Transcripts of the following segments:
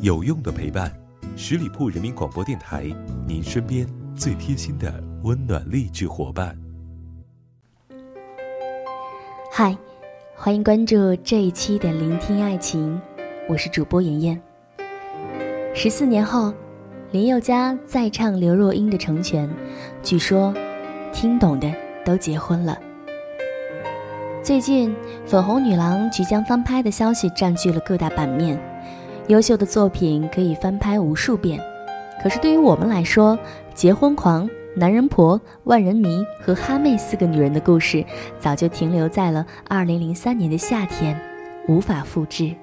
有用的陪伴，十里铺人民广播电台，您身边最贴心的温暖励志伙伴。嗨，欢迎关注这一期的《聆听爱情》，我是主播妍妍。十四年后，林宥嘉再唱刘若英的《成全》，据说听懂的都结婚了。最近，粉红女郎即将翻拍的消息占据了各大版面。优秀的作品可以翻拍无数遍，可是对于我们来说，结婚狂、男人婆、万人迷和哈妹四个女人的故事，早就停留在了2003年的夏天，无法复制。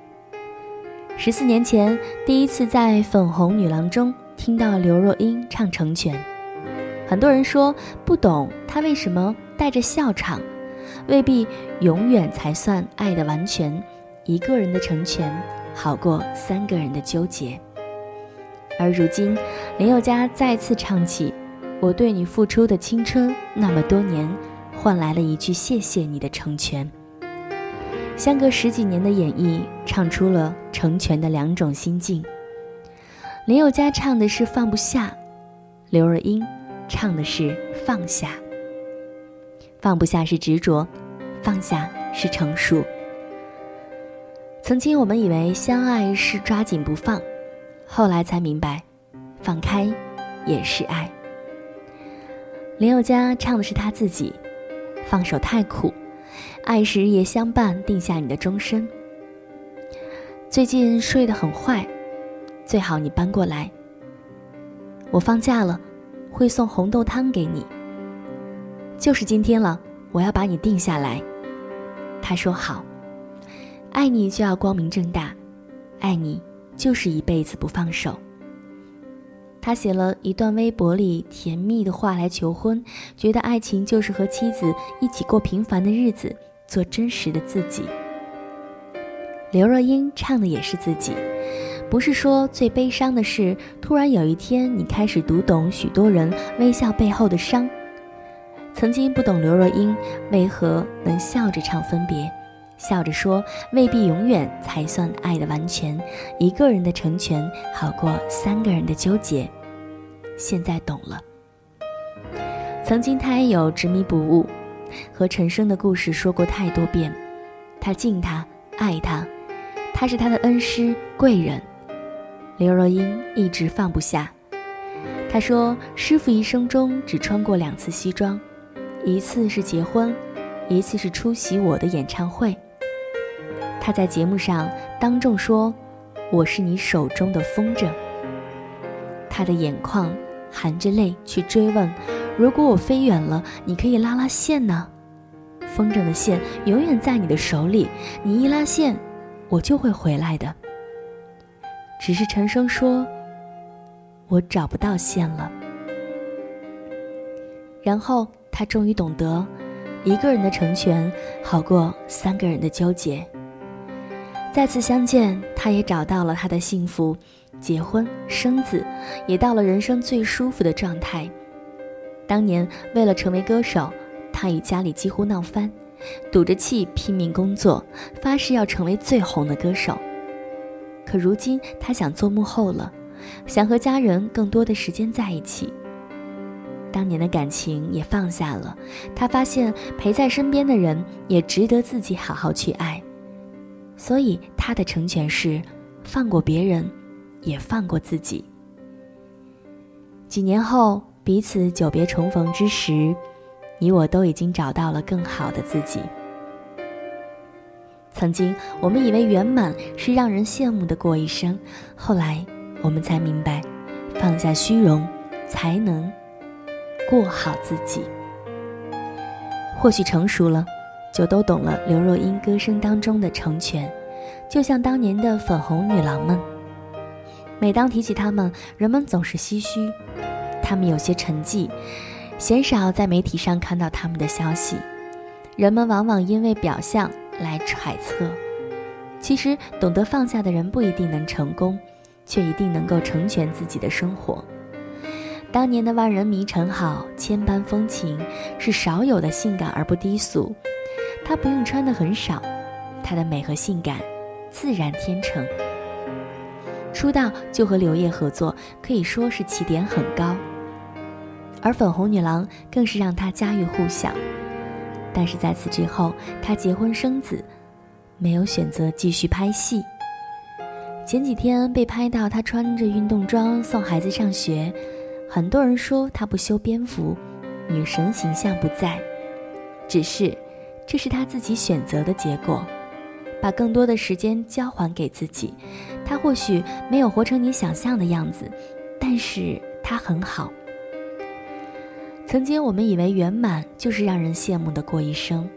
十四年前，第一次在《粉红女郎》中听到刘若英唱《成全》，很多人说不懂她为什么带着笑唱，未必永远才算爱的完全，一个人的成全。好过三个人的纠结。而如今，林宥嘉再次唱起“我对你付出的青春那么多年”，换来了一句“谢谢你的成全”。相隔十几年的演绎，唱出了成全的两种心境。林宥嘉唱的是放不下，刘若英唱的是放下。放不下是执着，放下是成熟。曾经我们以为相爱是抓紧不放，后来才明白，放开也是爱。林宥嘉唱的是他自己，放手太苦，爱是日夜相伴，定下你的终身。最近睡得很坏，最好你搬过来。我放假了，会送红豆汤给你。就是今天了，我要把你定下来。他说好。爱你就要光明正大，爱你就是一辈子不放手。他写了一段微博里甜蜜的话来求婚，觉得爱情就是和妻子一起过平凡的日子，做真实的自己。刘若英唱的也是自己，不是说最悲伤的是突然有一天你开始读懂许多人微笑背后的伤。曾经不懂刘若英为何能笑着唱分别。笑着说，未必永远才算爱的完全。一个人的成全，好过三个人的纠结。现在懂了。曾经他也有执迷不悟，和陈升的故事说过太多遍。他敬他，爱他，他是他的恩师贵人。刘若英一直放不下。他说，师傅一生中只穿过两次西装，一次是结婚，一次是出席我的演唱会。他在节目上当众说：“我是你手中的风筝。”他的眼眶含着泪去追问：“如果我飞远了，你可以拉拉线呢？风筝的线永远在你的手里，你一拉线，我就会回来的。”只是陈升说：“我找不到线了。”然后他终于懂得，一个人的成全好过三个人的纠结。再次相见，他也找到了他的幸福，结婚生子，也到了人生最舒服的状态。当年为了成为歌手，他与家里几乎闹翻，赌着气拼命工作，发誓要成为最红的歌手。可如今他想做幕后了，想和家人更多的时间在一起。当年的感情也放下了，他发现陪在身边的人也值得自己好好去爱。所以他的成全是，放过别人，也放过自己。几年后，彼此久别重逢之时，你我都已经找到了更好的自己。曾经我们以为圆满是让人羡慕的过一生，后来我们才明白，放下虚荣，才能过好自己。或许成熟了。就都懂了刘若英歌声当中的成全，就像当年的粉红女郎们。每当提起她们，人们总是唏嘘，她们有些沉寂，鲜少在媒体上看到她们的消息。人们往往因为表象来揣测，其实懂得放下的人不一定能成功，却一定能够成全自己的生活。当年的万人迷陈好，千般风情，是少有的性感而不低俗。她不用穿的很少，她的美和性感自然天成。出道就和刘烨合作，可以说是起点很高。而粉红女郎更是让她家喻户晓。但是在此之后，她结婚生子，没有选择继续拍戏。前几天被拍到她穿着运动装送孩子上学，很多人说她不修边幅，女神形象不在。只是，这是他自己选择的结果。把更多的时间交还给自己，他或许没有活成你想象的样子，但是他很好。曾经我们以为圆满就是让人羡慕的过一生，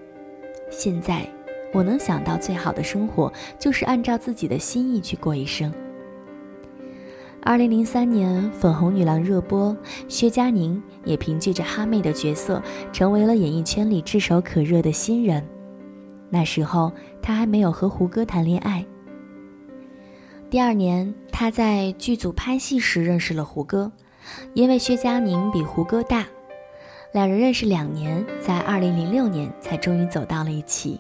现在我能想到最好的生活就是按照自己的心意去过一生。二零零三年粉红女郎热播，薛佳凝也凭借着哈妹的角色成为了演艺圈里炙手可热的新人。那时候她还没有和胡歌谈恋爱。第二年她在剧组拍戏时认识了胡歌，因为薛佳凝比胡歌大。两人认识两年，在二零零六年才终于走到了一起。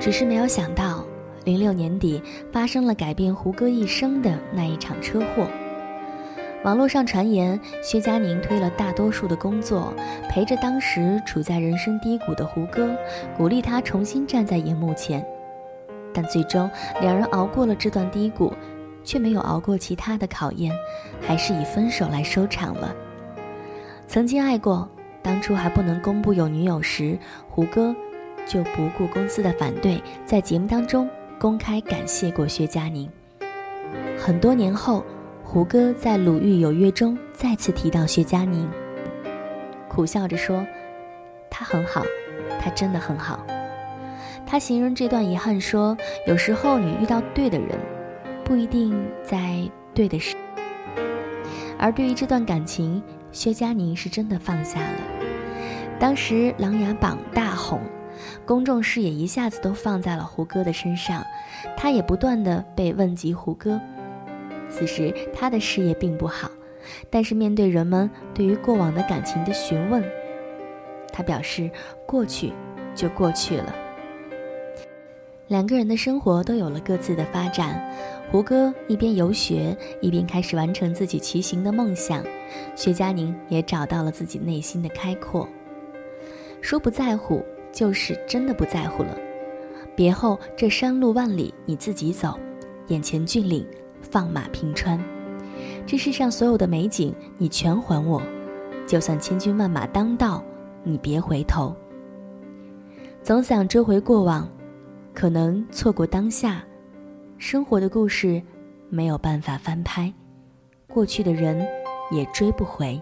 只是没有想到，零六年底发生了改变胡歌一生的那一场车祸。网络上传言，薛佳凝推了大多数的工作，陪着当时处在人生低谷的胡歌，鼓励他重新站在荧幕前。但最终，两人熬过了这段低谷，却没有熬过其他的考验，还是以分手来收场了。曾经爱过。当初还不能公布有女友时，胡歌就不顾公司的反对，在节目当中公开感谢过薛佳凝。很多年后，胡歌在《鲁豫有约》中再次提到薛佳凝，苦笑着说：“她很好，她真的很好。”他形容这段遗憾说：“有时候你遇到对的人，不一定在对的时。”而对于这段感情，薛佳凝是真的放下了。当时《琅琊榜》大红，公众视野一下子都放在了胡歌的身上，他也不断的被问及胡歌。此时他的事业并不好，但是面对人们对于过往的感情的询问，他表示过去就过去了。两个人的生活都有了各自的发展。胡歌一边游学，一边开始完成自己骑行的梦想；薛佳凝也找到了自己内心的开阔。说不在乎，就是真的不在乎了。别后这山路万里，你自己走；眼前峻岭，放马平川。这世上所有的美景，你全还我。就算千军万马当道，你别回头。总想追回过往，可能错过当下。生活的故事没有办法翻拍，过去的人也追不回。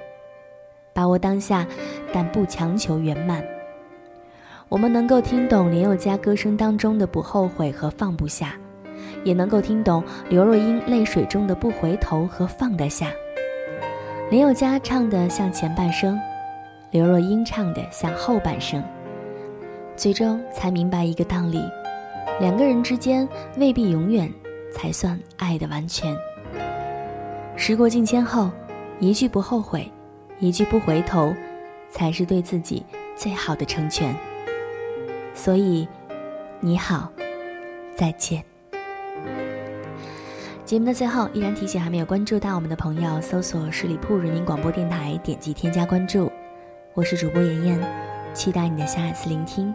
把握当下，但不强求圆满。我们能够听懂林宥嘉歌声当中的不后悔和放不下，也能够听懂刘若英泪水中的不回头和放得下。林宥嘉唱的像前半生，刘若英唱的像后半生。最终才明白一个道理。两个人之间未必永远才算爱的完全。时过境迁后，一句不后悔，一句不回头，才是对自己最好的成全。所以，你好，再见。节目的最后，依然提醒还没有关注到我们的朋友，搜索十里铺人民广播电台，点击添加关注。我是主播妍妍，期待你的下一次聆听。